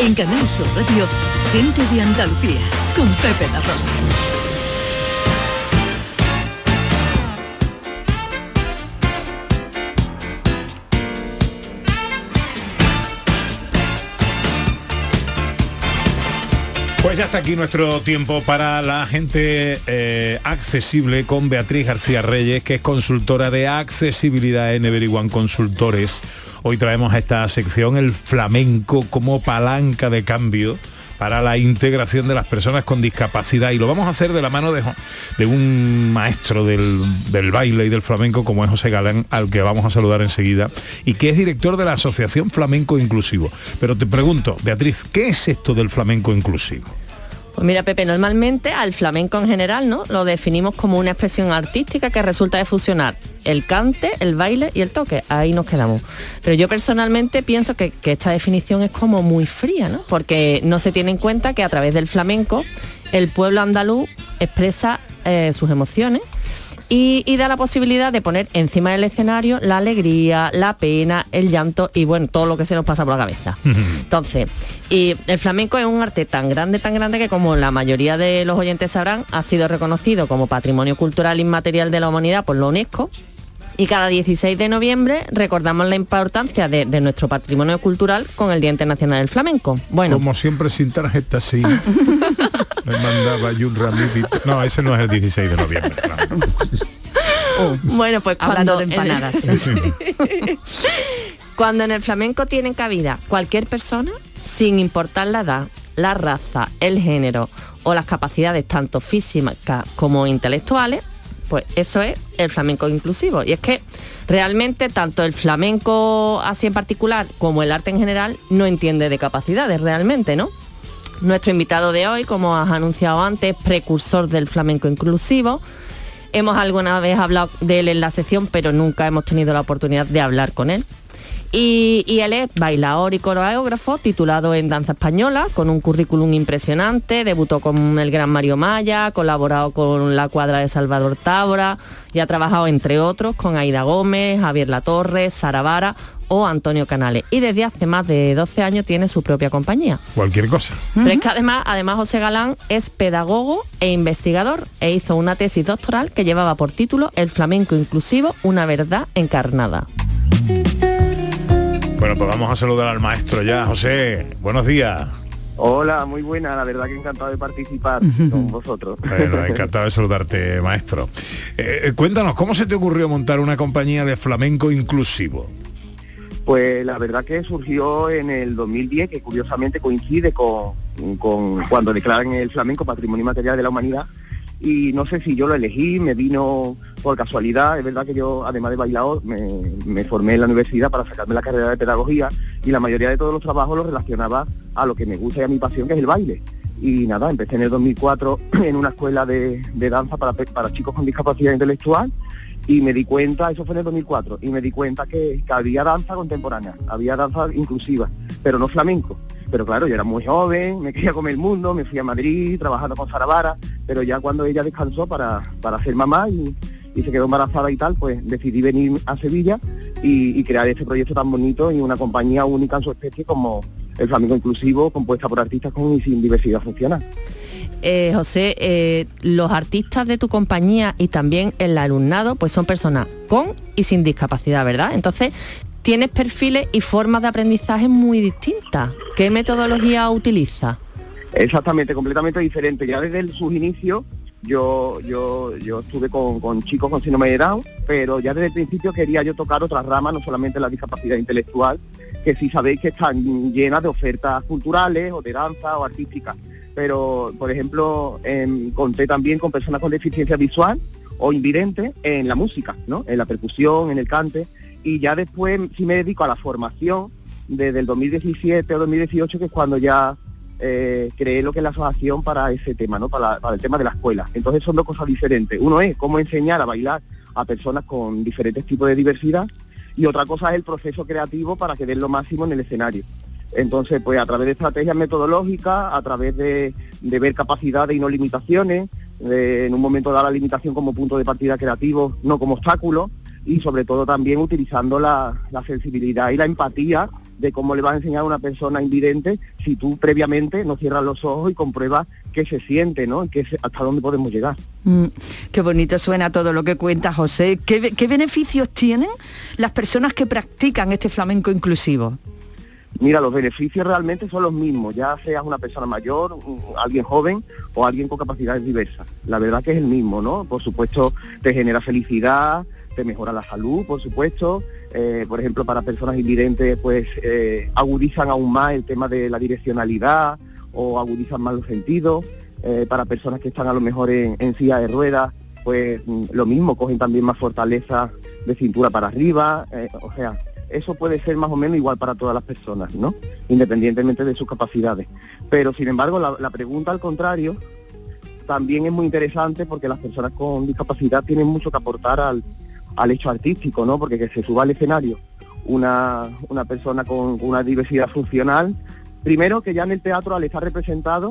En Canal Sur Radio, gente de Andalucía, con Pepe da Rosa. Pues ya está aquí nuestro tiempo para la gente eh, accesible con Beatriz García Reyes, que es consultora de accesibilidad en Everyone Consultores. Hoy traemos a esta sección el flamenco como palanca de cambio para la integración de las personas con discapacidad y lo vamos a hacer de la mano de, un maestro del, del baile y del flamenco como es José Galán, al que vamos a saludar enseguida, y que es director de la Asociación Flamenco Inclusivo. Pero te pregunto, Beatriz, ¿qué es esto del flamenco inclusivo? Pues mira, Pepe, normalmente al flamenco en general, ¿no? Lo definimos como una expresión artística que resulta de fusionar el cante, el baile y el toque. Ahí nos quedamos. Pero yo personalmente pienso que, que esta definición es como muy fría, ¿no? Porque no se tiene en cuenta que a través del flamenco el pueblo andaluz expresa eh, sus emociones y, y da la posibilidad de poner encima del escenario la alegría, la pena, el llanto y bueno, todo lo que se nos pasa por la cabeza. Entonces, y el flamenco es un arte tan grande, tan grande que como la mayoría de los oyentes sabrán, ha sido reconocido como Patrimonio Cultural Inmaterial de la Humanidad por la UNESCO. Y cada 16 de noviembre recordamos la importancia de, de nuestro patrimonio cultural con el Día Internacional del Flamenco. Bueno, Como siempre sin tarjeta, sí. Me mandaba un ramito. No, ese no es el 16 de noviembre. no. bueno, pues Hablando cuando de en el- empanadas. Cuando en el flamenco tienen cabida cualquier persona, sin importar la edad, la raza, el género o las capacidades tanto físicas como intelectuales, pues eso es el flamenco inclusivo. Y es que realmente tanto el flamenco así en particular como el arte en general no entiende de capacidades realmente, ¿no? Nuestro invitado de hoy, como has anunciado antes, precursor del flamenco inclusivo. Hemos alguna vez hablado de él en la sección, pero nunca hemos tenido la oportunidad de hablar con él. Y, él es bailador y coreógrafo, titulado en danza española, con un currículum impresionante, debutó con el gran Mario Maya, colaborado con la cuadra de Salvador Tábora y ha trabajado, entre otros, con Aida Gómez, Javier Latorre, Sara Vara o Antonio Canales. Y desde hace más de 12 años tiene su propia compañía. Cualquier cosa. Pero es que además, además José Galán es pedagogo e investigador e hizo una tesis doctoral que llevaba por título El flamenco inclusivo, una verdad encarnada. Bueno, pues vamos a saludar al maestro ya. José, buenos días. Hola, muy buena, la verdad que encantado de participar con vosotros. Bueno, encantado de saludarte, maestro. Eh, eh, cuéntanos, ¿cómo se te ocurrió montar una compañía de flamenco inclusivo? Pues la verdad que surgió en el 2010, que curiosamente coincide con, cuando declaran el flamenco Patrimonio Inmaterial de la Humanidad. Y no sé si yo lo elegí, me vino por casualidad. Es verdad que yo, además de bailador, me, formé en la universidad para sacarme la carrera de pedagogía y la mayoría de todos los trabajos los relacionaba a lo que me gusta y a mi pasión, que es el baile. Y nada, empecé en el 2004 en una escuela de, danza para chicos con discapacidad intelectual y me di cuenta, eso fue en el 2004, y me di cuenta que, había danza contemporánea, había danza inclusiva, pero no flamenco. Pero claro, yo era muy joven, me quería comer el mundo, me fui a Madrid trabajando con Sara pero ya cuando ella descansó para, para ser mamá y, y se quedó embarazada y tal, pues decidí venir a Sevilla y, y crear este proyecto tan bonito y una compañía única en su especie como el Flamenco Inclusivo, compuesta por artistas con y sin diversidad funcional. Eh, José, eh, los artistas de tu compañía y también el alumnado, pues son personas con y sin discapacidad, ¿verdad? Entonces, tienes perfiles y formas de aprendizaje muy distintas. ¿Qué metodología utiliza? Exactamente, completamente diferente. Ya desde sus inicios yo, yo, yo estuve con, con chicos con síndrome de Down, pero ya desde el principio quería yo tocar otras ramas, no solamente la discapacidad intelectual, que sí sabéis que están llenas de ofertas culturales o de danza o artísticas. Pero, por ejemplo, em, conté también con personas con deficiencia visual o invidente en la música, ¿no? En la percusión, en el cante. Y ya después sí me dedico a la formación desde el 2017 o 2018, que es cuando ya eh, creé lo que es la asociación para ese tema, ¿no? Para, para el tema de la escuela. Entonces son dos cosas diferentes. Uno es cómo enseñar a bailar a personas con diferentes tipos de diversidad y otra cosa es el proceso creativo para que den lo máximo en el escenario. Entonces, pues a través de estrategias metodológicas, a través de, ver capacidades y no limitaciones, en un momento dar la limitación como punto de partida creativo, no como obstáculo, y sobre todo también utilizando la, sensibilidad y la empatía de cómo le vas a enseñar a una persona invidente si tú previamente no cierras los ojos y compruebas qué se siente, ¿no? Qué se- hasta dónde podemos llegar. Mm, qué bonito suena todo lo que cuenta José. ¿Qué, be- qué beneficios tienen las personas que practican este flamenco inclusivo? Mira, los beneficios realmente son los mismos, ya seas una persona mayor, alguien joven o alguien con capacidades diversas. La verdad que es el mismo, ¿no? Por supuesto, te genera felicidad, te mejora la salud, por supuesto. Eh, por ejemplo, para personas invidentes, pues eh, agudizan aún más el tema de la direccionalidad o agudizan más los sentidos. Eh, para personas que están a lo mejor en, en silla de ruedas, pues mm, lo mismo, cogen también más fortaleza de cintura para arriba. o sea, eso puede ser más o menos igual para todas las personas, ¿no? Independientemente de sus capacidades. Pero sin embargo, la, la pregunta al contrario también es muy interesante porque las personas con discapacidad tienen mucho que aportar al, al hecho artístico, ¿no? Porque que se suba al escenario una, una persona con, una diversidad funcional, primero que ya en el teatro al estar representado,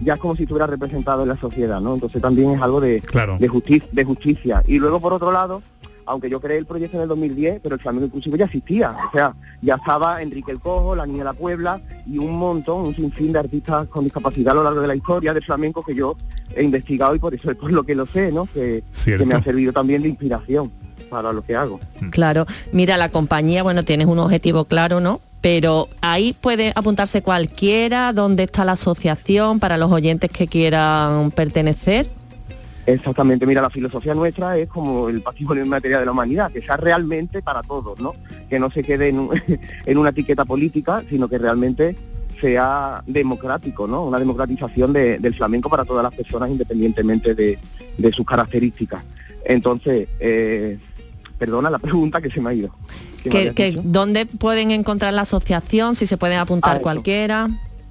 ya es como si estuviera representado en la sociedad, ¿no? Entonces también es algo de, Claro. de, de justicia. Y luego, por otro lado, aunque yo creé el proyecto en el 2010, pero el flamenco inclusivo ya existía. O sea, ya estaba Enrique el Cojo, la Niña de la Puebla y un montón, un sinfín de artistas con discapacidad a lo largo de la historia del flamenco que yo he investigado y por eso es por lo que lo sé, ¿no? Que, que me ha servido también de inspiración para lo que hago. Claro, mira, la compañía, bueno, tienes un objetivo claro, ¿no? Pero ahí puede apuntarse cualquiera, dónde está la asociación para los oyentes que quieran pertenecer. Exactamente, mira, la filosofía nuestra es como el patrimonio inmaterial de la humanidad, que sea realmente para todos, ¿no? Que no se quede en, un- en una etiqueta política, sino que realmente sea democrático, ¿no? Una democratización de- del flamenco para todas las personas independientemente de, de sus características. Entonces, eh, perdona la pregunta que se me ha ido. ¿Dónde pueden encontrar la asociación? Si se pueden apuntar Ah, cualquiera.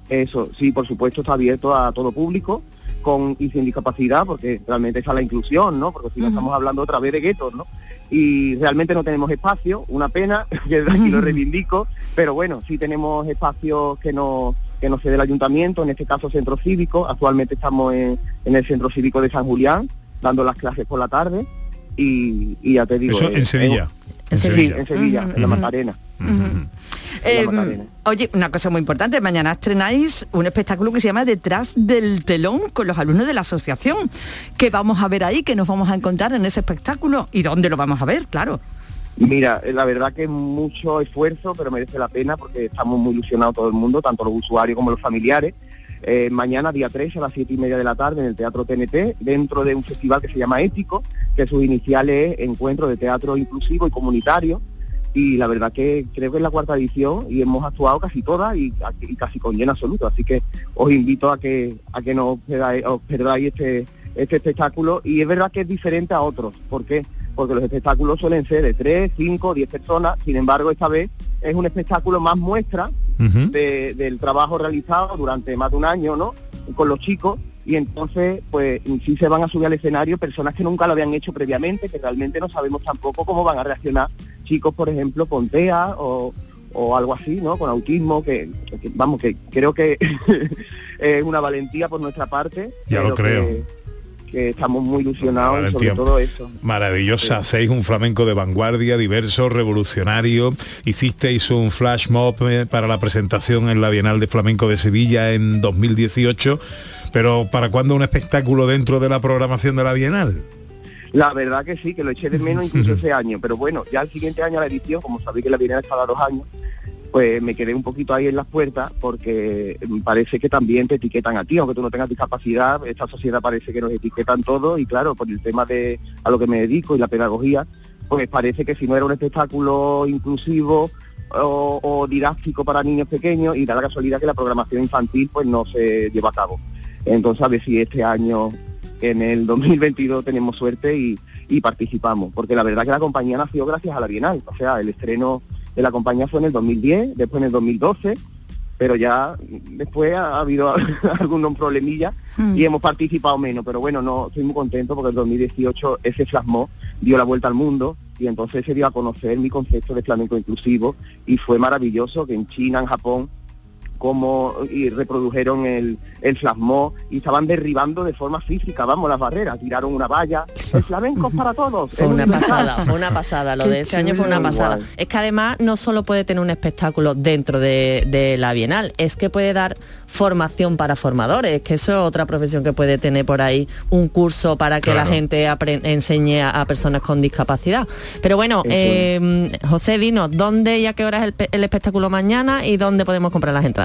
Eso, sí, por supuesto está abierto a todo público con y sin discapacidad, porque realmente esa es la inclusión, ¿no? Porque si no estamos hablando otra vez de guetos, ¿no? Y realmente no tenemos espacio, una pena, que desde aquí lo reivindico, pero bueno, sí tenemos espacios que no que no sé del ayuntamiento, en este caso centro cívico, actualmente estamos en, en el centro cívico de San Julián, dando las clases por la tarde, y, y ya te digo... Eso eh, en Sevilla. En Sí, Sevilla. en Sevilla, en la. Macarena. Eh, Macarena. oye, una cosa muy importante, mañana estrenáis un espectáculo que se llama Detrás del telón con los alumnos de la asociación. ¿Qué vamos a ver ahí? ¿Qué nos vamos a encontrar en ese espectáculo? ¿Y dónde lo vamos a ver? Claro. Mira, eh, la verdad que es mucho esfuerzo, pero merece la pena porque estamos muy ilusionados todo el mundo, tanto los usuarios como los familiares. Eh, mañana, día 3, a las 7 y media de la tarde, en el Teatro TNT, dentro de un festival que se llama Ético, que sus iniciales es Encuentro de Teatro Inclusivo y Comunitario. Y la verdad que creo que es la cuarta edición y hemos actuado casi todas y, y casi con lleno absoluto. Así que os invito a que a que no os perdáis, os perdáis este, este espectáculo. Y es verdad que es diferente a otros. ¿Por qué? Porque los espectáculos suelen ser de 3, 5, 10 personas. Sin embargo, esta vez es un espectáculo más muestra de- del trabajo realizado durante más de un año, ¿no? Con los chicos y entonces, pues sí se van a subir al escenario personas que nunca lo habían hecho previamente, que realmente no sabemos tampoco cómo van a reaccionar chicos, por ejemplo, con TEA o, o algo así, ¿no? Con autismo, que, que, vamos, que creo que es una valentía por nuestra parte. Ya lo creo. Que, que estamos muy ilusionados sobre todo eso. Maravillosa, hacéis un flamenco de vanguardia, diverso, revolucionario. Hicisteis un flash mob eh, para la presentación en la Bienal de Flamenco de Sevilla en 2018. Pero ¿para cuándo un espectáculo dentro de la programación de la Bienal? La verdad que sí, que lo eché de menos incluso ese año, pero bueno, ya el siguiente año la edición, como sabéis que la Bienal es cada dos años, pues me quedé un poquito ahí en las puertas porque parece que también te etiquetan a ti, aunque tú no tengas discapacidad, esta sociedad parece que nos etiquetan todos y claro, por el tema de a lo que me dedico y la pedagogía, pues parece que si no era un espectáculo inclusivo o, didáctico para niños pequeños y da la casualidad que la programación infantil pues no se lleva a cabo. Entonces a ver si este año en el 2022 tenemos suerte y, y participamos, porque la verdad que la compañía nació gracias a la Bienal, o sea, el estreno de la compañía fue en el 2010, después en el 2012, pero ya después ha habido algunos problemillas Mm. y hemos participado menos, pero bueno, no estoy muy contento porque el 2018 ese flasmó, dio la vuelta al mundo y entonces se dio a conocer mi concepto de flamenco inclusivo y fue maravilloso que en China, en Japón, como y reprodujeron el, el flasmó y estaban derribando de forma física, vamos, las barreras, tiraron una valla, el flamenco es para todos. Fue una pasada, fue una pasada, lo Qué de ese año fue una pasada. Igual. Es que además no solo puede tener un espectáculo dentro de, de la Bienal, es que puede dar formación para formadores, que eso es otra profesión que puede tener por ahí un curso para que Claro. la gente enseñe a, personas con discapacidad. Pero bueno, eh, José, dinos, ¿dónde y a qué hora es el, el espectáculo mañana y dónde podemos comprar las entradas?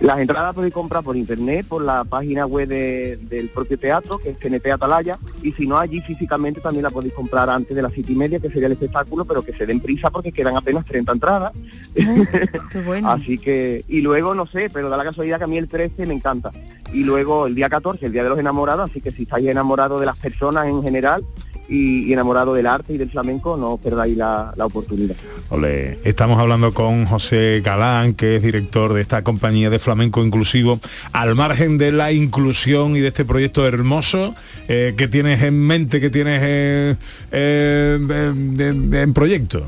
Las entradas podéis comprar por internet, por la página web de- del propio teatro, que es TNT Atalaya, y si no allí físicamente también la podéis comprar antes de las siete y media, que sería el espectáculo, pero que se den prisa porque quedan apenas 30 entradas. Qué bueno. Así que, y luego no sé, pero da la casualidad que a mí el 13 me encanta. Y luego el día 14, el día de los enamorados, así que si estáis enamorados de las personas en general y, enamorados del arte y del flamenco, no perdáis la, la oportunidad. Ole, Estamos hablando con José Galán, que es director de esta compañía de flamenco inclusivo, al margen de la inclusión y de este proyecto hermoso eh, que tienes en mente, que tienes eh, eh, en- en proyecto.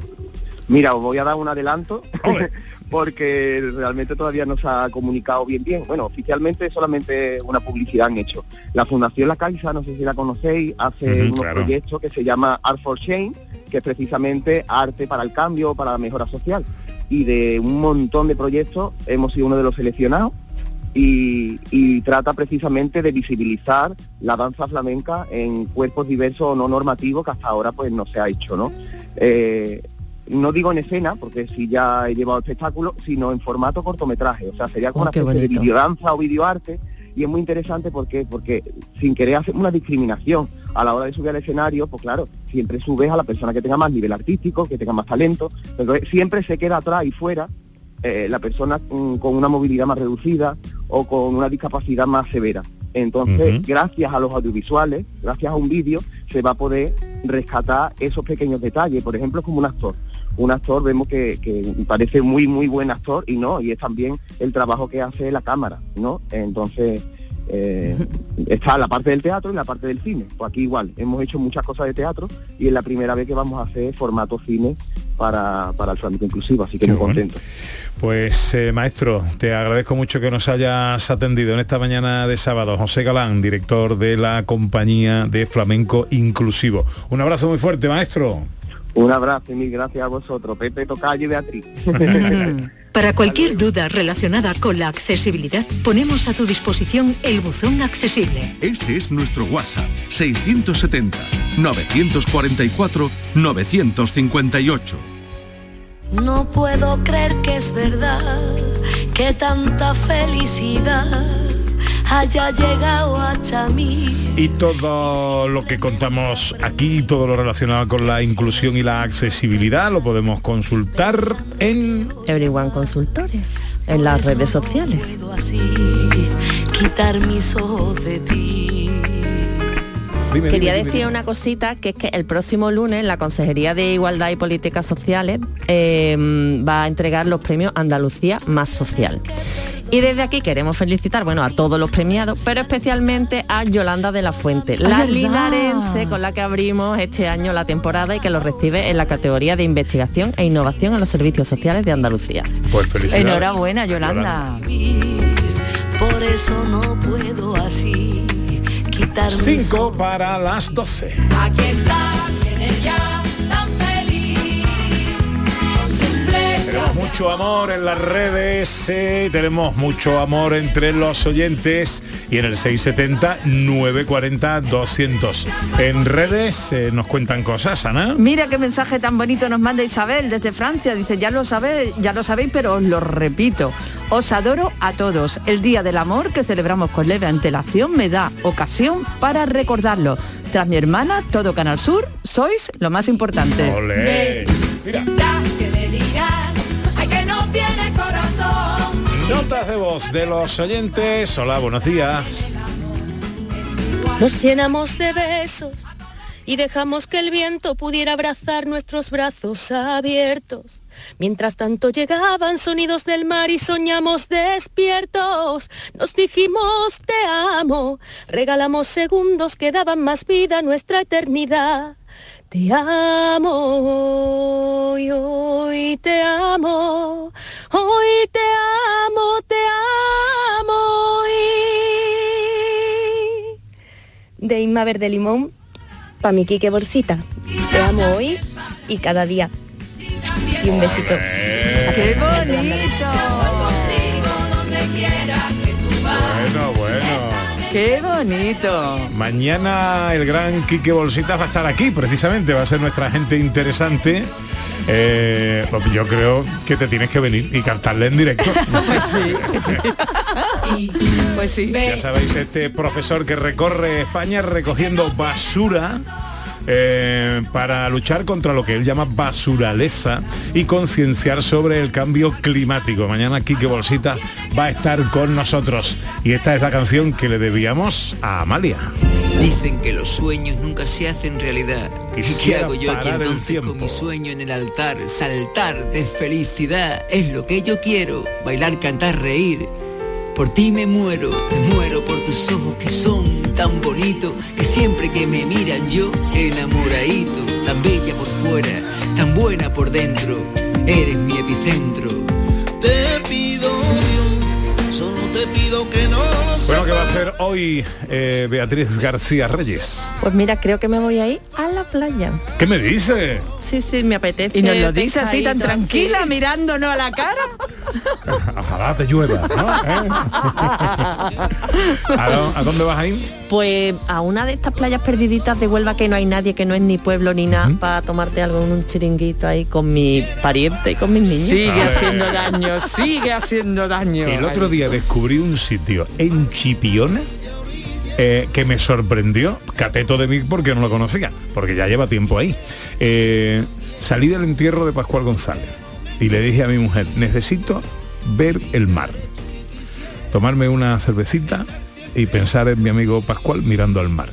Mira, os voy a dar un adelanto porque realmente todavía no se ha comunicado bien bien. Bueno, oficialmente solamente una publicidad han hecho. La Fundación La Caixa, no sé si la conocéis, hace unos claro. proyectos que se llama Art for Change, que es precisamente arte para el cambio, para la mejora social. Y de un montón de proyectos hemos sido uno de los seleccionados y, y trata precisamente de visibilizar la danza flamenca en cuerpos diversos o no normativos que hasta ahora pues no se ha hecho, ¿no? Eh, no digo en escena, porque si ya he llevado espectáculo, sino en formato cortometraje, o sea, sería como Oh, una especie de videodanza o videoarte, y es muy interesante porque, porque sin querer hacer una discriminación. A la hora de subir al escenario, pues claro, siempre subes a la persona que tenga más nivel artístico, que tenga más talento, pero siempre se queda atrás y fuera eh, la persona mm, con una movilidad más reducida o con una discapacidad más severa. Entonces, gracias a los audiovisuales, gracias a un vídeo, se va a poder rescatar esos pequeños detalles. Por ejemplo, como un actor. Un actor vemos que, que parece muy, muy buen actor y no, y es también el trabajo que hace la cámara, ¿no? Entonces, eh, está la parte del teatro y la parte del cine. Pues aquí igual, hemos hecho muchas cosas de teatro y es la primera vez que vamos a hacer formato cine para, para el flamenco inclusivo, así que Qué muy bueno. contento. Pues eh, maestro, te agradezco mucho que nos hayas atendido en esta mañana de sábado. José Galán, director de la compañía de flamenco inclusivo. Un abrazo muy fuerte, maestro. Un abrazo y mil gracias a vosotros, Pepe Tocayo y Beatriz. Para cualquier duda relacionada con la accesibilidad, ponemos a tu disposición el buzón accesible. Este es nuestro WhatsApp 670 944 958. No puedo creer que es verdad que tanta felicidad haya llegado hasta mí. Y todo lo que contamos aquí, todo lo relacionado con la inclusión y la accesibilidad, lo podemos consultar en Everyone Consultores, en las redes sociales. Así, quitar mis ojos de ti. Dime, Quería dime, decir dime. una cosita, que es que el próximo lunes la Consejería de Igualdad y Políticas Sociales eh, va a entregar los premios Andalucía Más Social. Y desde aquí queremos felicitar, bueno, a todos los premiados, pero especialmente a Yolanda de la Fuente, la verdad. linarense con la que abrimos este año la temporada y que lo recibe en la categoría de investigación e innovación en los servicios sociales de Andalucía. Pues felicidades. Enhorabuena, Yolanda. Por eso no puedo así quitar mis Cinco para las 12. Aquí está, Tenemos mucho amor en las redes, eh, tenemos mucho amor entre los oyentes y en el 670 940 200. En redes eh, nos cuentan cosas, Ana. Mira qué mensaje tan bonito nos manda Isabel desde Francia. Dice, ya lo sabéis, ya lo sabéis, pero os lo repito. Os adoro a todos. El Día del Amor que celebramos con leve antelación me da ocasión para recordarlo. Tras mi hermana, todo Canal Sur, sois lo más importante. Olé. Mira, notas de voz de los oyentes. Hola, buenos días. Nos llenamos de besos y dejamos que el viento pudiera abrazar nuestros brazos abiertos. Mientras tanto llegaban sonidos del mar y soñamos despiertos. Nos dijimos te amo, regalamos segundos que daban más vida a nuestra eternidad. Te amo, hoy te amo, hoy te amo, te amo. Y... De Inma Verde Limón, pa' mi Quique Bolsita. Te amo hoy y cada día. Y un besito. ¡Qué bonito! Bueno, bueno. ¡Qué bonito! Mañana el gran Quique Bolsitas va a estar aquí, precisamente, va a ser nuestra gente interesante. Eh, yo creo que te tienes que venir y cantarle en directo. Pues sí, Pues sí. Ya sabéis, este profesor que recorre España recogiendo basura eh, para luchar contra lo que él llama basuraleza y concienciar sobre el cambio climático. Mañana Quique Bolsita va a estar con nosotros y esta es la canción que le debíamos a Amalia. Dicen que los sueños nunca se hacen realidad. ¿Y qué Quisiera hago yo aquí entonces con mi sueño en el altar? Saltar de felicidad es lo que yo quiero. Bailar, cantar, reír. Por ti me muero, me muero por tus ojos que son tan bonitos, que siempre que me miran yo enamoradito, tan bella por fuera, tan buena por dentro, eres mi epicentro. Te pido que no lo Bueno, ¿qué va a hacer hoy eh, Beatriz García Reyes? Pues mira, creo que me voy a ir a la playa. ¿Qué me dice? Sí, sí, me apetece. Y nos lo dice así tan tranquila, así. mirándonos a la cara. Ojalá te llueva, ¿no? ¿Eh? ¿A, dó- a dónde vas a ir? Pues a una de estas playas perdiditas de Huelva que no hay nadie, que no es ni pueblo ni nada, para tomarte algo en un chiringuito ahí con mi pariente y con mis niños. Sigue haciendo daño, sigue haciendo daño. El otro día descubrí un sitio en Chipiona eh, que me sorprendió, cateto de mí porque no lo conocía, porque ya lleva tiempo ahí. Eh, salí del entierro de Pascual González y le dije a mi mujer, necesito ver el mar, tomarme una cervecita y pensar en mi amigo Pascual mirando al mar.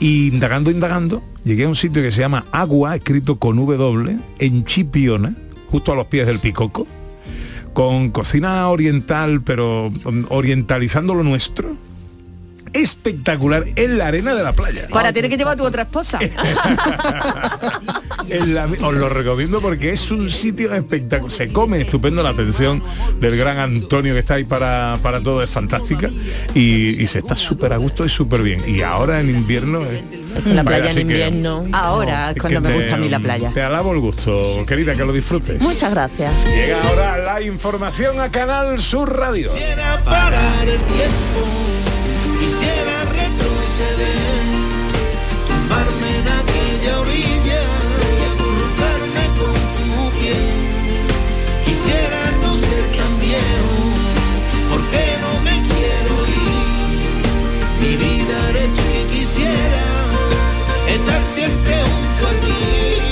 Y indagando, indagando, llegué a un sitio que se llama Agua, escrito con W, en Chipiona, justo a los pies del Picoco, con cocina oriental, pero mm, orientalizando lo nuestro. Espectacular en la arena de la playa. Para tener que llevar a tu otra esposa. en la- os lo recomiendo porque es un sitio espectacular. Se come estupendo, la atención del gran Antonio que está ahí para, para todo es fantástica y, y se está súper a gusto y súper bien. Y ahora en invierno... eh, La playa en que- invierno. Ahora es cuando me gusta a mí la playa. Te alabo el gusto, querida, que lo disfrutes. Muchas gracias. Llega ahora la información a Canal Sur Radio. parar el tiempo, estar siempre junto a ti.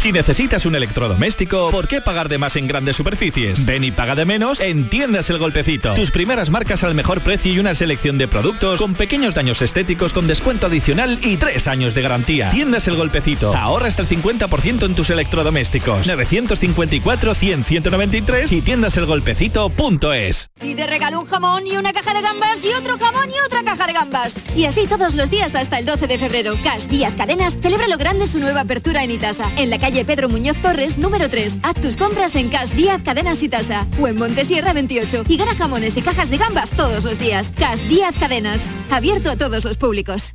Si necesitas un electrodoméstico, ¿por qué pagar de más en grandes superficies? Ven y paga de menos en Tiendas El Golpecito. Tus primeras marcas al mejor precio y una selección de productos con pequeños daños estéticos con descuento adicional y tres años de garantía. Tiendas El Golpecito. Ahorra hasta el 50% en tus electrodomésticos. 954-100-193 y tiendaselgolpecito.es. Y te regalo un jamón y una caja de gambas y otro jamón y otra caja de gambas. Y así todos los días hasta el 12 de febrero. Cash Díaz Cadenas celebra lo grande su nueva apertura en Itasa, en la calle Pedro Muñoz Torres, número 3. Haz tus compras en Cash Díaz Cadenas Itasa o en Montesierra 28 y gana jamones y cajas de gambas todos los días. Cash Díaz Cadenas, abierto a todos los públicos.